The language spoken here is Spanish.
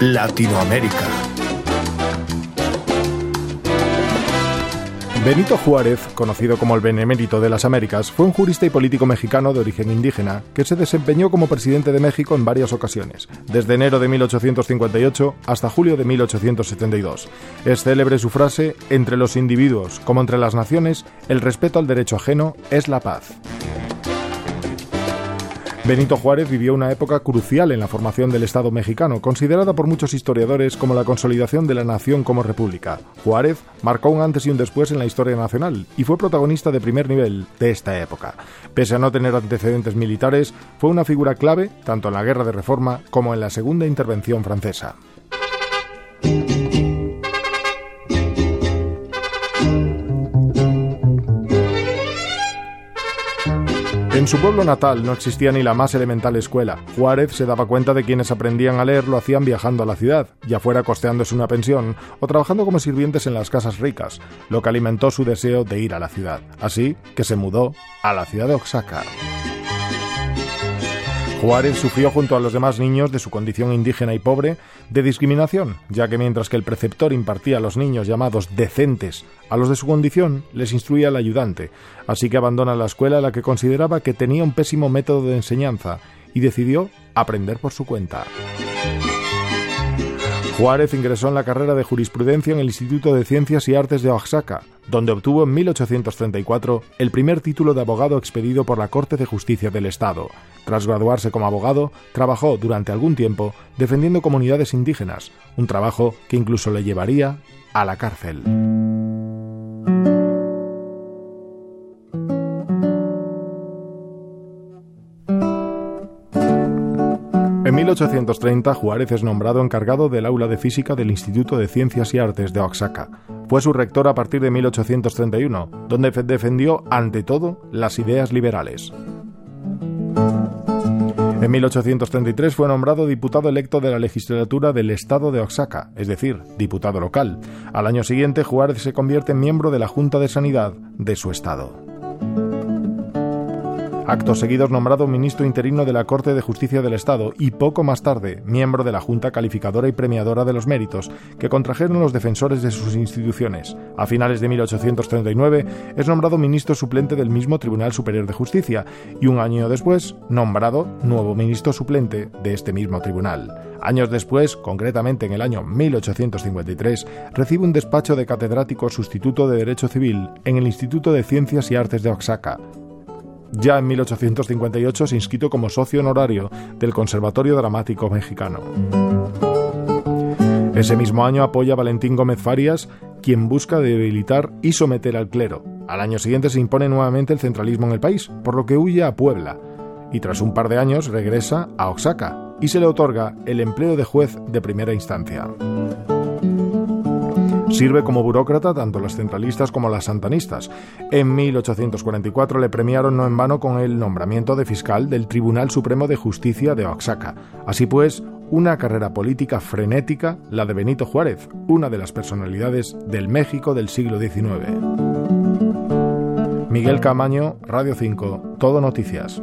Latinoamérica. Benito Juárez, conocido como el Benemérito de las Américas, fue un jurista y político mexicano de origen indígena que se desempeñó como presidente de México en varias ocasiones, desde enero de 1858 hasta julio de 1872. Es célebre su frase, entre los individuos como entre las naciones, el respeto al derecho ajeno es la paz. Benito Juárez vivió una época crucial en la formación del Estado mexicano, considerada por muchos historiadores como la consolidación de la nación como república. Juárez marcó un antes y un después en la historia nacional y fue protagonista de primer nivel de esta época. Pese a no tener antecedentes militares, fue una figura clave tanto en la Guerra de Reforma como en la Segunda Intervención Francesa. En su pueblo natal no existía ni la más elemental escuela. Juárez se daba cuenta de quienes aprendían a leer lo hacían viajando a la ciudad, ya fuera costeándose una pensión o trabajando como sirvientes en las casas ricas, lo que alimentó su deseo de ir a la ciudad. Así que se mudó a la ciudad de Oaxaca. Juárez sufrió junto a los demás niños de su condición indígena y pobre de discriminación, ya que mientras que el preceptor impartía a los niños llamados decentes a los de su condición, les instruía el ayudante, así que abandona la escuela la que consideraba que tenía un pésimo método de enseñanza y decidió aprender por su cuenta. Juárez ingresó en la carrera de jurisprudencia en el Instituto de Ciencias y Artes de Oaxaca, donde obtuvo en 1834 el primer título de abogado expedido por la Corte de Justicia del Estado. Tras graduarse como abogado, trabajó durante algún tiempo defendiendo comunidades indígenas, un trabajo que incluso le llevaría a la cárcel. 1830, Juárez es nombrado encargado del aula de física del Instituto de Ciencias y Artes de Oaxaca. Fue su rector a partir de 1831, donde defendió, ante todo, las ideas liberales. En 1833 fue nombrado diputado electo de la legislatura del Estado de Oaxaca, es decir, diputado local. Al año siguiente, Juárez se convierte en miembro de la Junta de Sanidad de su estado. Actos seguidos nombrado ministro interino de la Corte de Justicia del Estado y poco más tarde miembro de la Junta Calificadora y Premiadora de los Méritos que contrajeron los defensores de sus instituciones. A finales de 1839 es nombrado ministro suplente del mismo Tribunal Superior de Justicia y un año después nombrado nuevo ministro suplente de este mismo tribunal. Años después, concretamente en el año 1853, recibe un despacho de catedrático sustituto de Derecho Civil en el Instituto de Ciencias y Artes de Oaxaca. Ya en 1858 se inscrito como socio honorario del Conservatorio Dramático Mexicano. Ese mismo año apoya a Valentín Gómez Farias, quien busca debilitar y someter al clero. Al año siguiente se impone nuevamente el centralismo en el país, por lo que huye a Puebla, y tras un par de años regresa a Oaxaca y se le otorga el empleo de juez de primera instancia. Sirve como burócrata tanto las centralistas como las santanistas. En 1844 le premiaron no en vano con el nombramiento de fiscal del Tribunal Supremo de Justicia de Oaxaca. Así pues, una carrera política frenética, la de Benito Juárez, una de las personalidades del México del siglo XIX. Miguel Camaño, Radio 5, Todo Noticias.